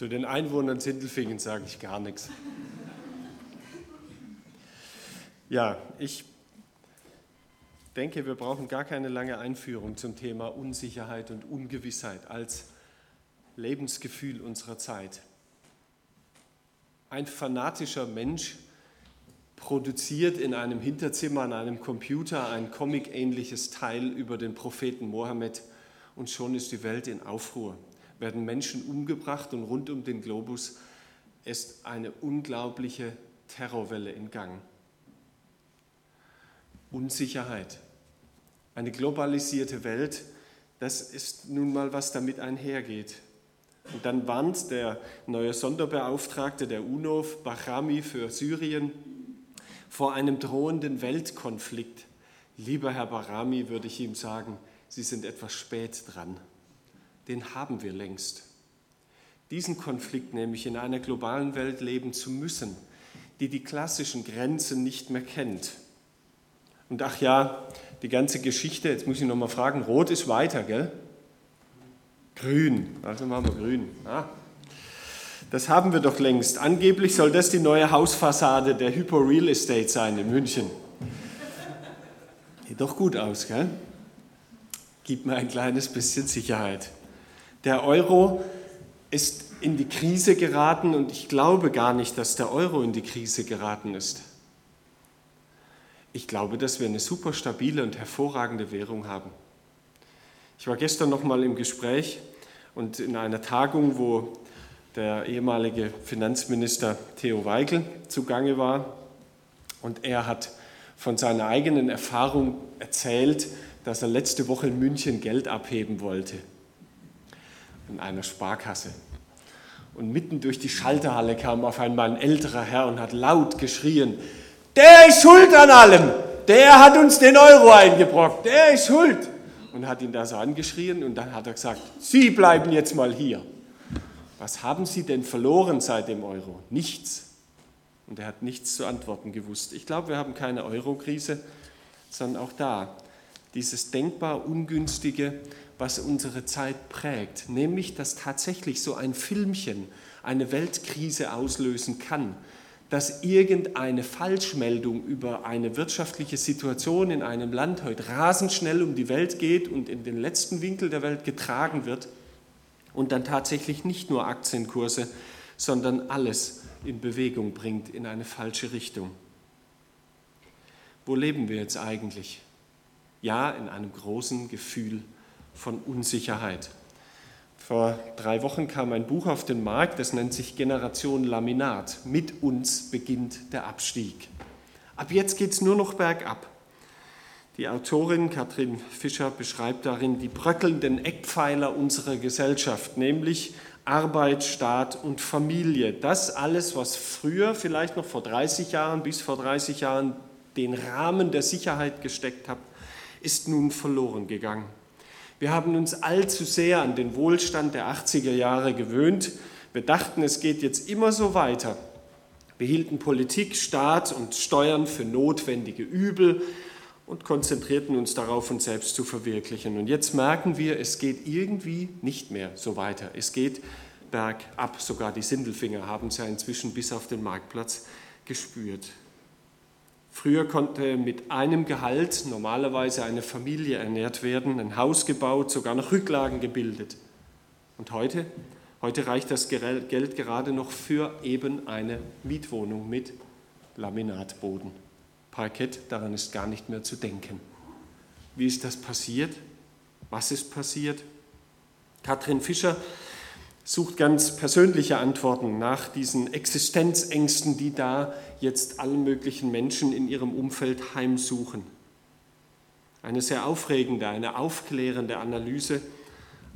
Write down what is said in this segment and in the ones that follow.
Zu den Einwohnern Sindelfingen sage ich gar nichts. Ja, ich denke, wir brauchen gar keine lange Einführung zum Thema Unsicherheit und Ungewissheit als Lebensgefühl unserer Zeit. Ein fanatischer Mensch produziert in einem Hinterzimmer an einem Computer ein comic-ähnliches Teil über den Propheten Mohammed und schon ist die Welt in Aufruhr, werden Menschen umgebracht und rund um den Globus ist eine unglaubliche Terrorwelle in Gang. Unsicherheit, eine globalisierte Welt, das ist nun mal, was damit einhergeht. Und dann warnt der neue Sonderbeauftragte der UNO, Bahrami für Syrien, vor einem drohenden Weltkonflikt. Lieber Herr Bahrami, würde ich ihm sagen, Sie sind etwas spät dran. Den haben wir längst. Diesen Konflikt nämlich in einer globalen Welt leben zu müssen, die die klassischen Grenzen nicht mehr kennt. Und ach ja, die ganze Geschichte, jetzt muss ich noch mal fragen, rot ist weiter, gell? Grün, also machen wir grün. Ah. Das haben wir doch längst. Angeblich soll das die neue Hausfassade der Hypo Real Estate sein in München. Sieht doch gut aus, gell? Gibt mir ein kleines bisschen Sicherheit. Der Euro ist in die Krise geraten und ich glaube gar nicht, dass der Euro in die Krise geraten ist. Ich glaube, dass wir eine super stabile und hervorragende Währung haben. Ich war gestern noch mal im Gespräch und in einer Tagung, wo der ehemalige Finanzminister Theo Weigel zugange war. Und er hat von seiner eigenen Erfahrung erzählt, dass er letzte Woche in München Geld abheben wollte. In einer Sparkasse. Und mitten durch die Schalterhalle kam auf einmal ein älterer Herr und hat laut geschrien, der ist schuld an allem, der hat uns den Euro eingebrockt, der ist schuld und hat ihn da so angeschrien und dann hat er gesagt, Sie bleiben jetzt mal hier. Was haben Sie denn verloren seit dem Euro? Nichts. Und er hat nichts zu antworten gewusst. Ich glaube, wir haben keine Euro-Krise, sondern auch da dieses denkbar Ungünstige, was unsere Zeit prägt, nämlich dass tatsächlich so ein Filmchen eine Weltkrise auslösen kann, dass irgendeine Falschmeldung über eine wirtschaftliche Situation in einem Land heute rasend schnell um die Welt geht und in den letzten Winkel der Welt getragen wird und dann tatsächlich nicht nur Aktienkurse, sondern alles in Bewegung bringt in eine falsche Richtung. Wo leben wir jetzt eigentlich? Ja, in einem großen Gefühl von Unsicherheit. Vor drei Wochen kam ein Buch auf den Markt, das nennt sich Generation Laminat. Mit uns beginnt der Abstieg. Ab jetzt geht es nur noch bergab. Die Autorin Katrin Fischer beschreibt darin die bröckelnden Eckpfeiler unserer Gesellschaft, nämlich Arbeit, Staat und Familie. Das alles, was früher, vielleicht noch vor 30 Jahren, bis vor 30 Jahren den Rahmen der Sicherheit gesteckt hat, ist nun verloren gegangen. Wir haben uns allzu sehr an den Wohlstand der 80er Jahre gewöhnt. Wir dachten, es geht jetzt immer so weiter. Wir hielten Politik, Staat und Steuern für notwendige Übel und konzentrierten uns darauf, uns selbst zu verwirklichen. Und jetzt merken wir, es geht irgendwie nicht mehr so weiter. Es geht bergab. Sogar die Sindelfinger haben es ja inzwischen bis auf den Marktplatz gespürt. Früher konnte mit einem Gehalt normalerweise eine Familie ernährt werden, ein Haus gebaut, sogar noch Rücklagen gebildet. Und heute? Heute reicht das Geld gerade noch für eben eine Mietwohnung mit Laminatboden. Parkett, daran ist gar nicht mehr zu denken. Wie ist das passiert? Was ist passiert? Katrin Fischer sucht ganz persönliche Antworten nach diesen Existenzängsten, die da jetzt allen möglichen Menschen in ihrem Umfeld heimsuchen. Eine sehr aufregende, eine aufklärende Analyse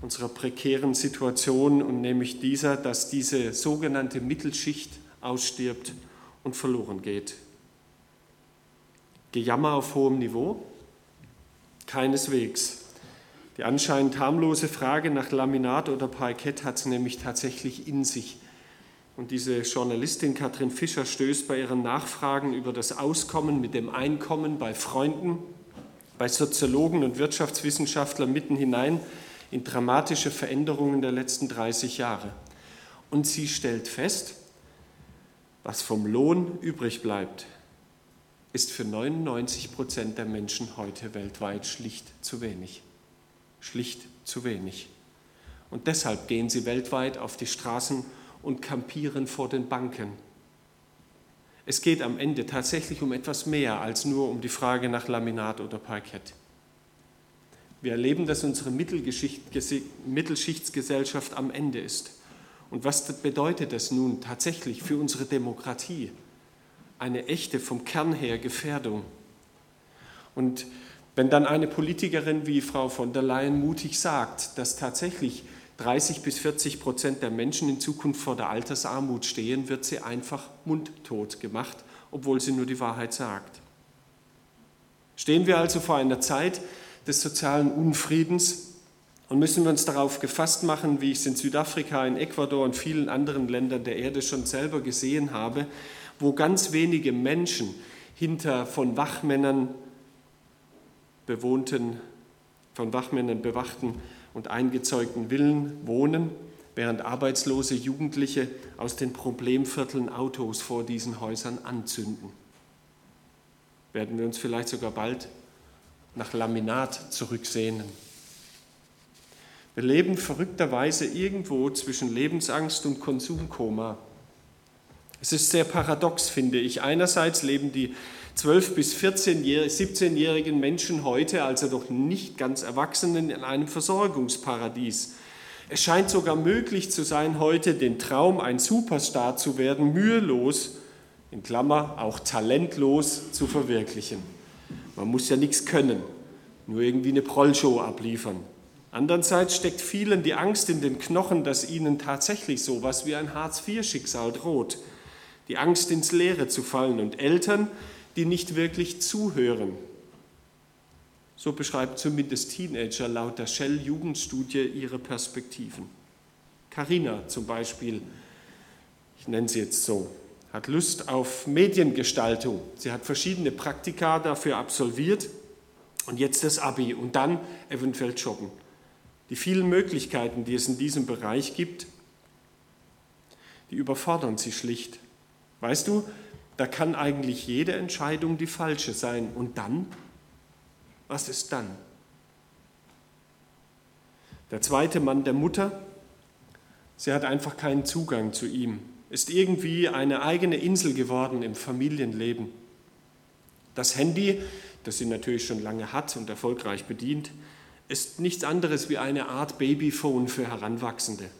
unserer prekären Situation und nämlich dieser, dass diese sogenannte Mittelschicht ausstirbt und verloren geht. Gejammer auf hohem Niveau? Keineswegs. Die anscheinend harmlose Frage nach Laminat oder Parkett hat es nämlich tatsächlich in sich. Und diese Journalistin Katrin Fischer stößt bei ihren Nachfragen über das Auskommen mit dem Einkommen bei Freunden, bei Soziologen und Wirtschaftswissenschaftlern mitten hinein in dramatische Veränderungen der letzten 30 Jahre. Und sie stellt fest, was vom Lohn übrig bleibt, ist für 99 Prozent der Menschen heute weltweit schlicht zu wenig. Schlicht zu wenig. Und deshalb gehen sie weltweit auf die Straßen und kampieren vor den Banken. Es geht am Ende tatsächlich um etwas mehr als nur um die Frage nach Laminat oder Parkett. Wir erleben, dass unsere Mittelschichtsgesellschaft am Ende ist. Und was bedeutet das nun tatsächlich für unsere Demokratie? Eine echte, vom Kern her Gefährdung. Und wenn dann eine Politikerin wie Frau von der Leyen mutig sagt, dass tatsächlich 30 bis 40 Prozent der Menschen in Zukunft vor der Altersarmut stehen, wird sie einfach mundtot gemacht, obwohl sie nur die Wahrheit sagt. Stehen wir also vor einer Zeit des sozialen Unfriedens und müssen wir uns darauf gefasst machen, wie ich es in Südafrika, in Ecuador und vielen anderen Ländern der Erde schon selber gesehen habe, wo ganz wenige Menschen hinter von Wachmännern bewohnten, von Wachmännern bewachten und eingezeugten Villen wohnen, während arbeitslose Jugendliche aus den Problemvierteln Autos vor diesen Häusern anzünden. Werden wir uns vielleicht sogar bald nach Laminat zurücksehnen. Wir leben verrückterweise irgendwo zwischen Lebensangst und Konsumkoma. Es ist sehr paradox, finde ich. Einerseits leben die 12- bis 17-jährigen Menschen heute, also doch nicht ganz Erwachsenen, in einem Versorgungsparadies. Es scheint sogar möglich zu sein, heute den Traum, ein Superstar zu werden, mühelos, in Klammer auch talentlos zu verwirklichen. Man muss ja nichts können, nur irgendwie eine Prollshow abliefern. Andererseits steckt vielen die Angst in den Knochen, dass ihnen tatsächlich so etwas wie ein Hartz-IV-Schicksal droht. Die Angst, ins Leere zu fallen und Eltern, die nicht wirklich zuhören. So beschreibt zumindest Teenager laut der Shell-Jugendstudie ihre Perspektiven. Carina zum Beispiel, ich nenne sie jetzt so, hat Lust auf Mediengestaltung. Sie hat verschiedene Praktika dafür absolviert und jetzt das Abi und dann eventuell joggen. Die vielen Möglichkeiten, die es in diesem Bereich gibt, die überfordern sie schlicht. Weißt du, da kann eigentlich jede Entscheidung die falsche sein. Und dann? Was ist dann? Der zweite Mann der Mutter, sie hat einfach keinen Zugang zu ihm, ist irgendwie eine eigene Insel geworden im Familienleben. Das Handy, das sie natürlich schon lange hat und erfolgreich bedient, ist nichts anderes wie eine Art Babyphone für Heranwachsende.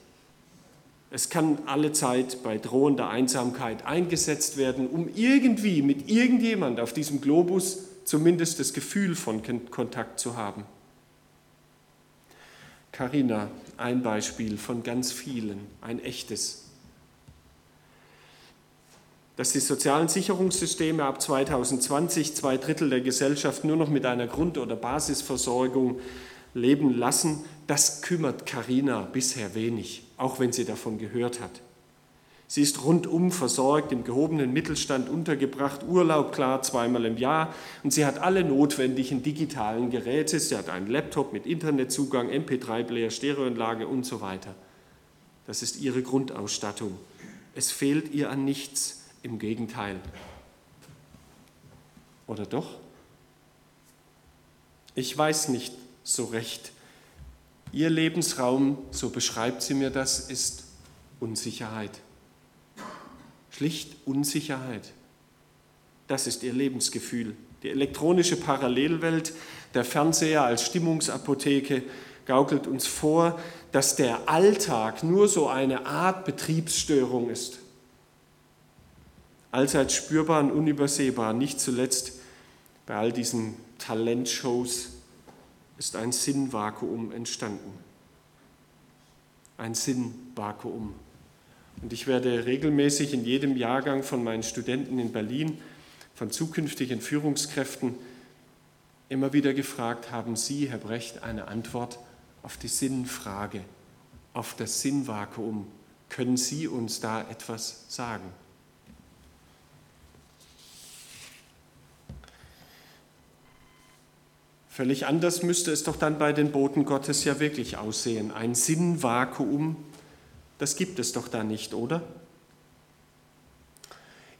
Es kann alle Zeit bei drohender Einsamkeit eingesetzt werden, um irgendwie mit irgendjemand auf diesem Globus zumindest das Gefühl von Kontakt zu haben. Carina, ein Beispiel von ganz vielen, ein echtes. Dass die sozialen Sicherungssysteme ab 2020 zwei Drittel der Gesellschaft nur noch mit einer Grund- oder Basisversorgung leben lassen, das kümmert Carina bisher wenig auch wenn sie davon gehört hat. Sie ist rundum versorgt, im gehobenen Mittelstand untergebracht, Urlaub klar zweimal im Jahr und sie hat alle notwendigen digitalen Geräte. Sie hat einen Laptop mit Internetzugang, MP3-Player, Stereoanlage und so weiter. Das ist ihre Grundausstattung. Es fehlt ihr an nichts, im Gegenteil. Oder doch? Ich weiß nicht so recht, Ihr Lebensraum, so beschreibt sie mir das, ist Unsicherheit. Schlicht Unsicherheit. Das ist ihr Lebensgefühl. Die elektronische Parallelwelt, der Fernseher als Stimmungsapotheke gaukelt uns vor, dass der Alltag nur so eine Art Betriebsstörung ist. Allseits spürbar und unübersehbar, nicht zuletzt bei all diesen Talentshows, ist ein Sinnvakuum entstanden. Ein Sinnvakuum. Und ich werde regelmäßig in jedem Jahrgang von meinen Studenten in Berlin, von zukünftigen Führungskräften, immer wieder gefragt, haben Sie, Herr Brecht, eine Antwort auf die Sinnfrage, auf das Sinnvakuum? Können Sie uns da etwas sagen? Völlig anders müsste es doch dann bei den Boten Gottes ja wirklich aussehen. Ein Sinnvakuum, Das gibt es doch da nicht, oder?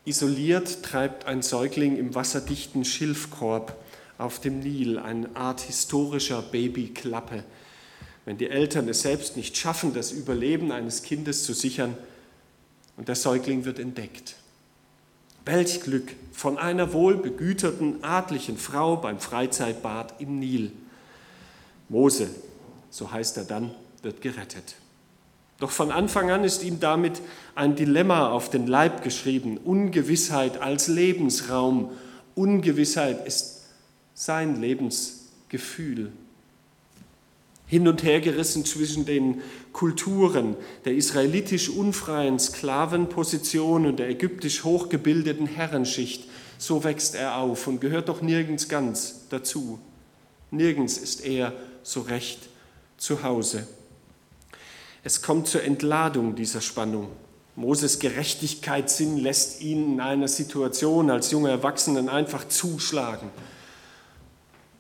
Isoliert treibt ein Säugling im wasserdichten Schilfkorb auf dem Nil, eine Art historischer Babyklappe. Wenn die Eltern es selbst nicht schaffen, das Überleben eines Kindes zu sichern, und der Säugling wird entdeckt. Welch Glück von einer wohlbegüterten, adlichen Frau beim Freizeitbad im Nil. Mose, so heißt er dann, wird gerettet. Doch von Anfang an ist ihm damit ein Dilemma auf den Leib geschrieben. Ungewissheit als Lebensraum. Ungewissheit ist sein Lebensgefühl. Hin und her gerissen zwischen den Kulturen der israelitisch unfreien Sklavenposition und der ägyptisch hochgebildeten Herrenschicht. So wächst er auf und gehört doch nirgends ganz dazu. Nirgends ist er so recht zu Hause. Es kommt zur Entladung dieser Spannung. Moses Gerechtigkeitssinn lässt ihn in einer Situation als junger Erwachsenen einfach zuschlagen.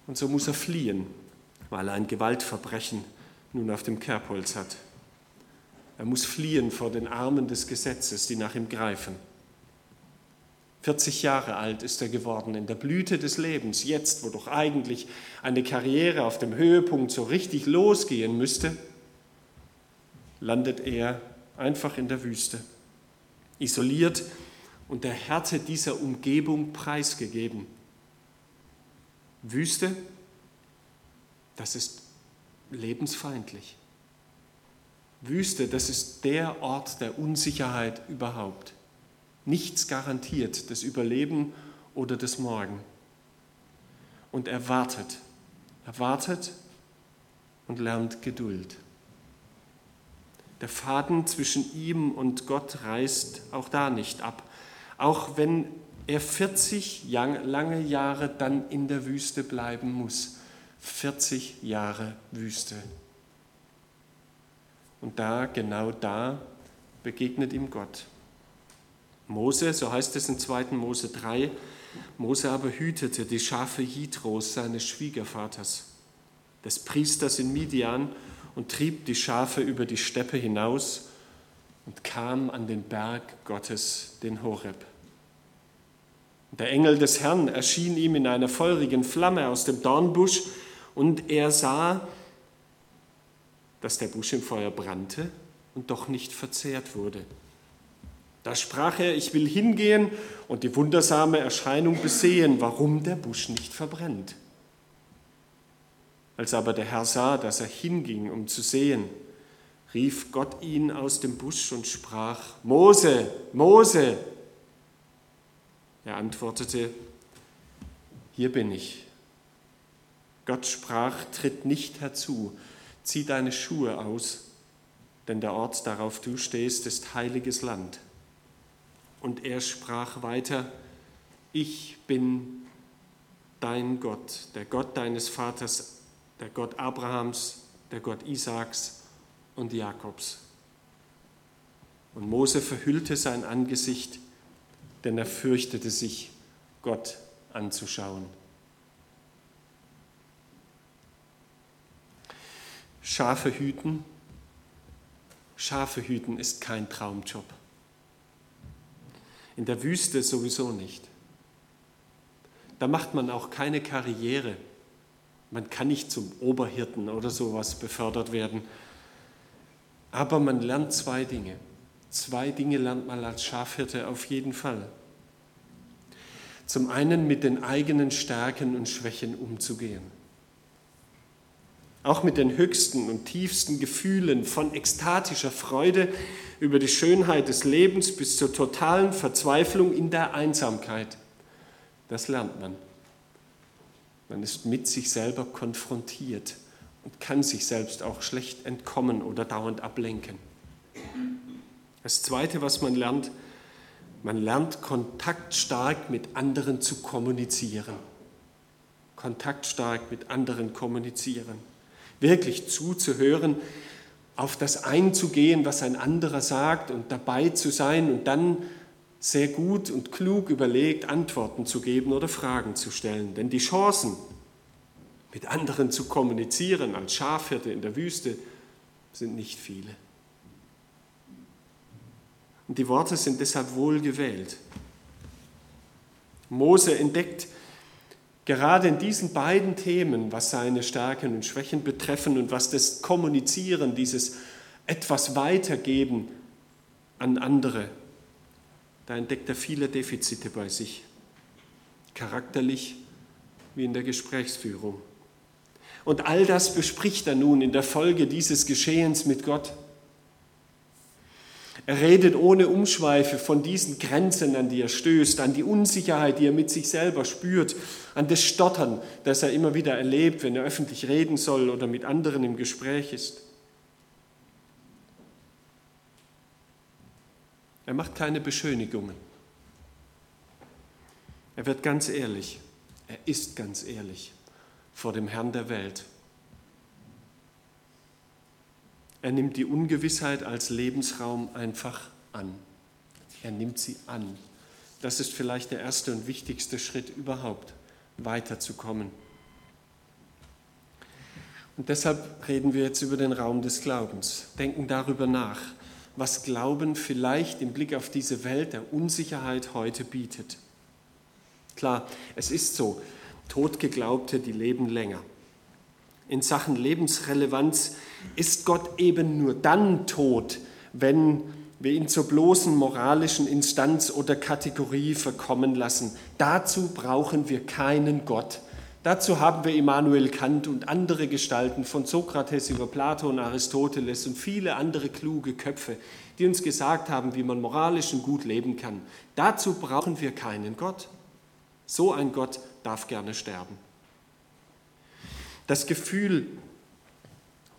Und so muss er fliehen, weil er ein Gewaltverbrechen nun auf dem Kerbholz hat. Er muss fliehen vor den Armen des Gesetzes, die nach ihm greifen. 40 Jahre alt ist er geworden, in der Blüte des Lebens, jetzt, wo doch eigentlich eine Karriere auf dem Höhepunkt so richtig losgehen müsste landet er einfach in der Wüste, isoliert und der Härte dieser Umgebung preisgegeben. Wüste, das ist lebensfeindlich. Wüste, das ist der Ort der Unsicherheit überhaupt. Nichts garantiert das Überleben oder das Morgen. Und er wartet, er wartet und lernt Geduld. Der Faden zwischen ihm und Gott reißt auch da nicht ab. Auch wenn er 40 lange Jahre dann in der Wüste bleiben muss. 40 Jahre Wüste. Und da, genau da, begegnet ihm Gott. Mose, so heißt es in 2. Mose 3, Mose aber hütete die Schafe Jitros, seines Schwiegervaters, des Priesters in Midian, und trieb die Schafe über die Steppe hinaus und kam an den Berg Gottes, den Horeb. Der Engel des Herrn erschien ihm in einer feurigen Flamme aus dem Dornbusch und er sah, dass der Busch im Feuer brannte und doch nicht verzehrt wurde. Da sprach er, ich will hingehen und die wundersame Erscheinung besehen, warum der Busch nicht verbrennt. Als aber der Herr sah, dass er hinging, um zu sehen, rief Gott ihn aus dem Busch und sprach, Mose, Mose. Er antwortete, hier bin ich. Gott sprach, tritt nicht herzu, zieh deine Schuhe aus, denn der Ort, darauf du stehst, ist heiliges Land. Und er sprach weiter, ich bin dein Gott, der Gott deines Vaters der Gott Abrahams, der Gott Isaaks und Jakobs. Und Mose verhüllte sein Angesicht, denn er fürchtete sich, Gott anzuschauen. Schafe hüten. Schafe hüten ist kein Traumjob. In der Wüste sowieso nicht. Da macht man auch keine Karriere man kann nicht zum Oberhirten oder sowas befördert werden. Aber man lernt zwei Dinge. Zwei Dinge lernt man als Schafhirte auf jeden Fall. Zum einen mit den eigenen Stärken und Schwächen umzugehen. Auch mit den höchsten und tiefsten Gefühlen von ekstatischer Freude über die Schönheit des Lebens bis zur totalen Verzweiflung in der Einsamkeit. Das lernt man. Man ist mit sich selber konfrontiert und kann sich selbst auch schlecht entkommen oder dauernd ablenken. Das Zweite, was man lernt, man lernt kontaktstark mit anderen zu kommunizieren. Kontaktstark mit anderen kommunizieren. Wirklich zuzuhören, auf das einzugehen, was ein anderer sagt und dabei zu sein und dann sehr gut und klug überlegt, Antworten zu geben oder Fragen zu stellen. Denn die Chancen, mit anderen zu kommunizieren als Schafhirte in der Wüste, sind nicht viele. Und die Worte sind deshalb wohl gewählt. Mose entdeckt gerade in diesen beiden Themen, was seine Stärken und Schwächen betreffen und was das Kommunizieren, dieses etwas weitergeben an andere, da entdeckt er viele Defizite bei sich, charakterlich wie in der Gesprächsführung. Und all das bespricht er nun in der Folge dieses Geschehens mit Gott. Er redet ohne Umschweife von diesen Grenzen, an die er stößt, an die Unsicherheit, die er mit sich selber spürt, an das Stottern, das er immer wieder erlebt, wenn er öffentlich reden soll oder mit anderen im Gespräch ist. Er macht keine Beschönigungen. Er wird ganz ehrlich. Er ist ganz ehrlich vor dem Herrn der Welt. Er nimmt die Ungewissheit als Lebensraum einfach an. Er nimmt sie an. Das ist vielleicht der erste und wichtigste Schritt überhaupt, weiterzukommen. Und deshalb reden wir jetzt über den Raum des Glaubens, denken darüber nach, was Glauben vielleicht im Blick auf diese Welt der Unsicherheit heute bietet. Klar, es ist so, Totgeglaubte, die leben länger in Sachen Lebensrelevanz ist Gott eben nur dann tot, wenn wir ihn zur bloßen moralischen Instanz oder Kategorie verkommen lassen. Dazu brauchen wir keinen Gott. Dazu haben wir Immanuel Kant und andere Gestalten von Sokrates über Plato und Aristoteles und viele andere kluge Köpfe, die uns gesagt haben, wie man moralisch und gut leben kann. Dazu brauchen wir keinen Gott. So ein Gott darf gerne sterben. Das Gefühl,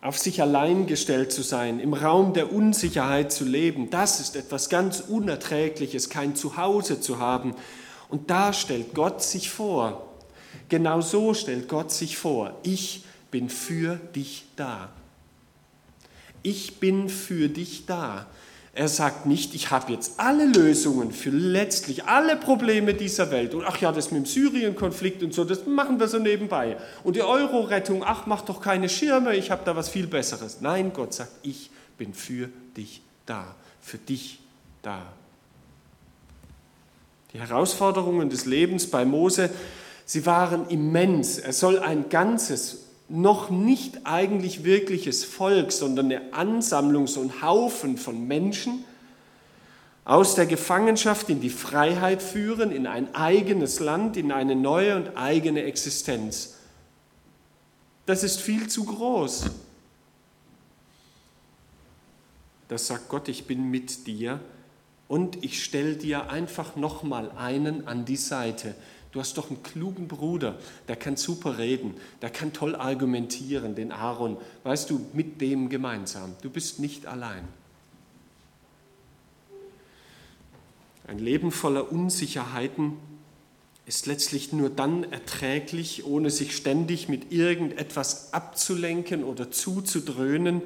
auf sich allein gestellt zu sein, im Raum der Unsicherheit zu leben, das ist etwas ganz Unerträgliches, kein Zuhause zu haben. Und da stellt Gott sich vor, genau so stellt Gott sich vor, ich bin für dich da. Ich bin für dich da. Er sagt nicht, ich habe jetzt alle Lösungen für letztlich alle Probleme dieser Welt. Und ach ja, das mit dem Syrien-Konflikt und so, das machen wir so nebenbei. Und die Euro-Rettung, ach, mach doch keine Schirme, ich habe da was viel Besseres. Nein, Gott sagt, ich bin für dich da, für dich da. Die Herausforderungen des Lebens bei Mose, sie waren immens. Er soll ein ganzes noch nicht eigentlich wirkliches Volk, sondern eine Ansammlung, so ein Haufen von Menschen aus der Gefangenschaft in die Freiheit führen, in ein eigenes Land, in eine neue und eigene Existenz. Das ist viel zu groß. Das sagt Gott, ich bin mit dir und ich stelle dir einfach nochmal einen an die Seite, Du hast doch einen klugen Bruder, der kann super reden, der kann toll argumentieren, den Aaron. Weißt du, mit dem gemeinsam. Du bist nicht allein. Ein Leben voller Unsicherheiten ist letztlich nur dann erträglich, ohne sich ständig mit irgendetwas abzulenken oder zuzudröhnen,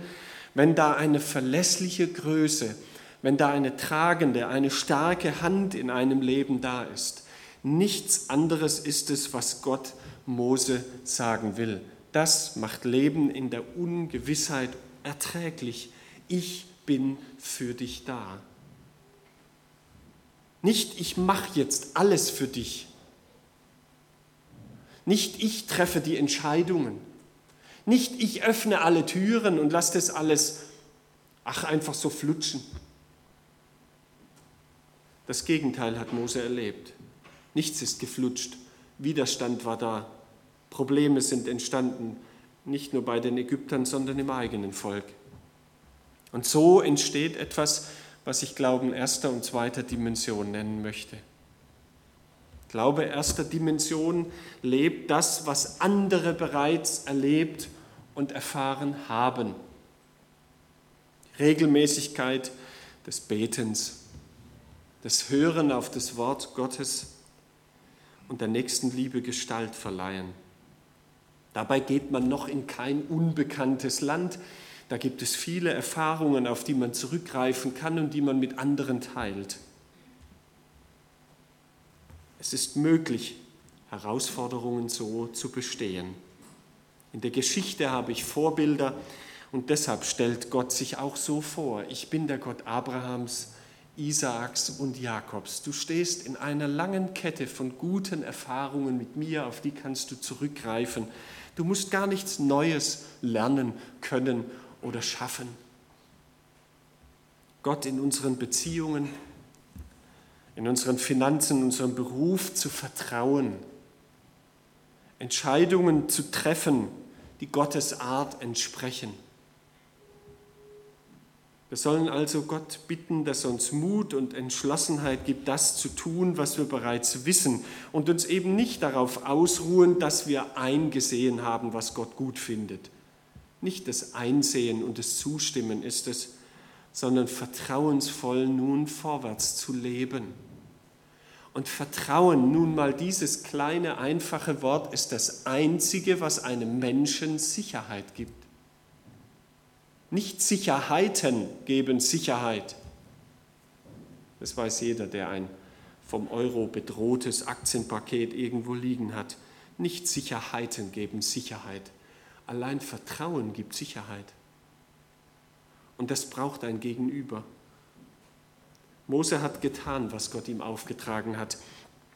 wenn da eine verlässliche Größe, wenn da eine tragende, eine starke Hand in einem Leben da ist Nichts anderes ist es, was Gott Mose sagen will. Das macht Leben in der Ungewissheit erträglich. Ich bin für dich da. Nicht ich mache jetzt alles für dich. Nicht ich treffe die Entscheidungen. Nicht ich öffne alle Türen und lasse das alles, ach, einfach so flutschen. Das Gegenteil hat Mose erlebt. Nichts ist geflutscht. Widerstand war da. Probleme sind entstanden, nicht nur bei den Ägyptern, sondern im eigenen Volk. Und so entsteht etwas, was ich Glauben erster und zweiter Dimension nennen möchte. Glaube erster Dimension lebt das, was andere bereits erlebt und erfahren haben. Regelmäßigkeit des Betens, das Hören auf das Wort Gottes, und der Nächstenliebe Gestalt verleihen. Dabei geht man noch in kein unbekanntes Land. Da gibt es viele Erfahrungen, auf die man zurückgreifen kann und die man mit anderen teilt. Es ist möglich, Herausforderungen so zu bestehen. In der Geschichte habe ich Vorbilder und deshalb stellt Gott sich auch so vor. Ich bin der Gott Abrahams, Isaaks und Jakobs. Du stehst in einer langen Kette von guten Erfahrungen mit mir, auf die kannst du zurückgreifen. Du musst gar nichts Neues lernen können oder schaffen. Gott in unseren Beziehungen, in unseren Finanzen, in unserem Beruf zu vertrauen, Entscheidungen zu treffen, die Gottes Art entsprechen. Wir sollen also Gott bitten, dass er uns Mut und Entschlossenheit gibt, das zu tun, was wir bereits wissen und uns eben nicht darauf ausruhen, dass wir eingesehen haben, was Gott gut findet. Nicht das Einsehen und das Zustimmen ist es, sondern vertrauensvoll nun vorwärts zu leben. Und Vertrauen, nun mal dieses kleine, einfache Wort, ist das Einzige, was einem Menschen Sicherheit gibt. Nicht Sicherheiten geben Sicherheit. Das weiß jeder, der ein vom Euro bedrohtes Aktienpaket irgendwo liegen hat. Nicht Sicherheiten geben Sicherheit. Allein Vertrauen gibt Sicherheit. Und das braucht ein Gegenüber. Mose hat getan, was Gott ihm aufgetragen hat.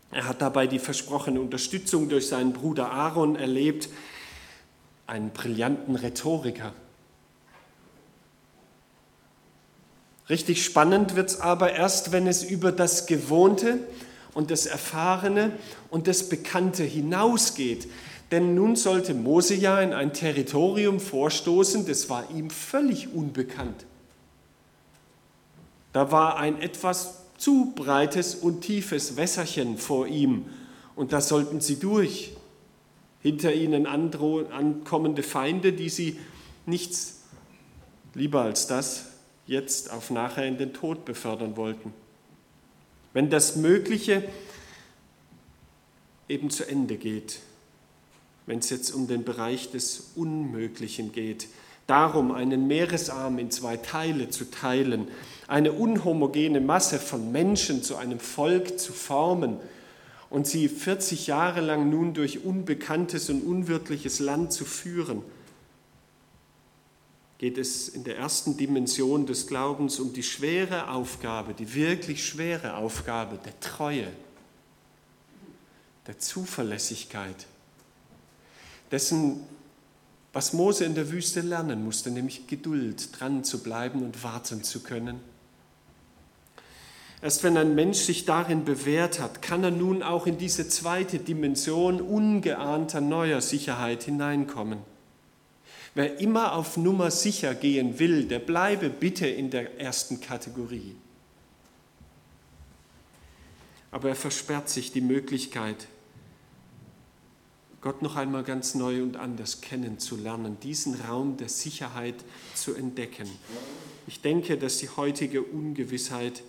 Er hat dabei die versprochene Unterstützung durch seinen Bruder Aaron erlebt, einen brillanten Rhetoriker. Richtig spannend wird es aber erst, wenn es über das Gewohnte und das Erfahrene und das Bekannte hinausgeht. Denn nun sollte Mose ja in ein Territorium vorstoßen, das war ihm völlig unbekannt. Da war ein etwas zu breites und tiefes Wässerchen vor ihm und da sollten sie durch. Hinter ihnen ankommende Feinde, die sie nichts lieber als das jetzt auf nachher in den Tod befördern wollten. Wenn das Mögliche eben zu Ende geht, wenn es jetzt um den Bereich des Unmöglichen geht, darum einen Meeresarm in zwei Teile zu teilen, eine unhomogene Masse von Menschen zu einem Volk zu formen und sie 40 Jahre lang nun durch unbekanntes und unwirtliches Land zu führen – geht es in der ersten Dimension des Glaubens um die schwere Aufgabe, die wirklich schwere Aufgabe der Treue, der Zuverlässigkeit, dessen, was Mose in der Wüste lernen musste, nämlich Geduld, dran zu bleiben und warten zu können. Erst wenn ein Mensch sich darin bewährt hat, kann er nun auch in diese zweite Dimension ungeahnter neuer Sicherheit hineinkommen. Wer immer auf Nummer sicher gehen will, der bleibe bitte in der ersten Kategorie. Aber er versperrt sich die Möglichkeit, Gott noch einmal ganz neu und anders kennenzulernen, diesen Raum der Sicherheit zu entdecken. Ich denke, dass die heutige Ungewissheit,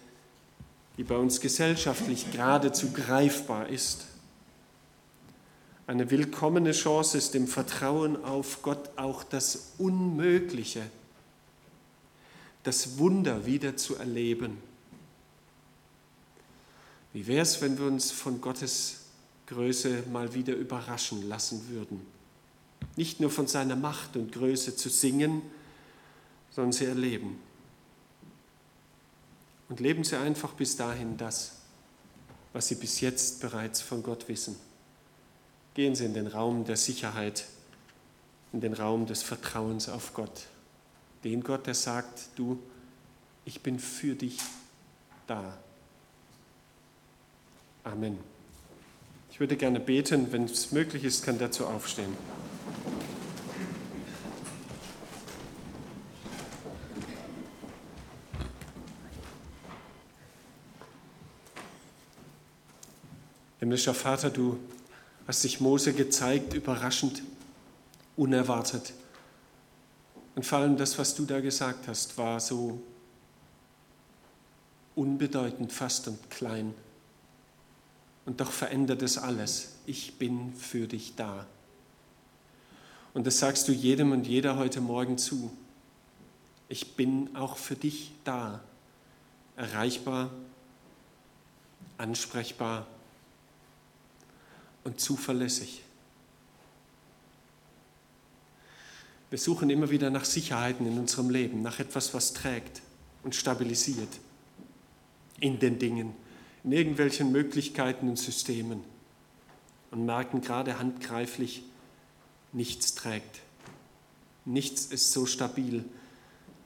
die bei uns gesellschaftlich geradezu greifbar ist, eine willkommene Chance ist, im Vertrauen auf Gott auch das Unmögliche, das Wunder wieder zu erleben. Wie wäre es, wenn wir uns von Gottes Größe mal wieder überraschen lassen würden? Nicht nur von seiner Macht und Größe zu singen, sondern sie erleben. Und leben sie einfach bis dahin das, was sie bis jetzt bereits von Gott wissen. Gehen Sie in den Raum der Sicherheit, in den Raum des Vertrauens auf Gott. Den Gott, der sagt, du, ich bin für dich da. Amen. Ich würde gerne beten, wenn es möglich ist, kann dazu aufstehen. Himmlischer Vater, du hast sich Mose gezeigt, überraschend, unerwartet. Und vor allem das, was du da gesagt hast, war so unbedeutend fast und klein. Und doch verändert es alles. Ich bin für dich da. Und das sagst du jedem und jeder heute Morgen zu. Ich bin auch für dich da. Erreichbar, ansprechbar, und zuverlässig. Wir suchen immer wieder nach Sicherheiten in unserem Leben, nach etwas, was trägt und stabilisiert. in den Dingen, in irgendwelchen Möglichkeiten und Systemen und merken gerade handgreiflich, nichts trägt. Nichts ist so stabil,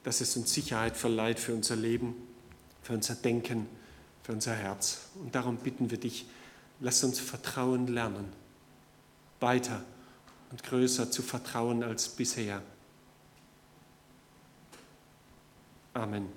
dass es uns Sicherheit verleiht für unser Leben, für unser Denken, für unser Herz. Und darum bitten wir dich, Lass uns Vertrauen lernen, weiter und größer zu vertrauen als bisher. Amen.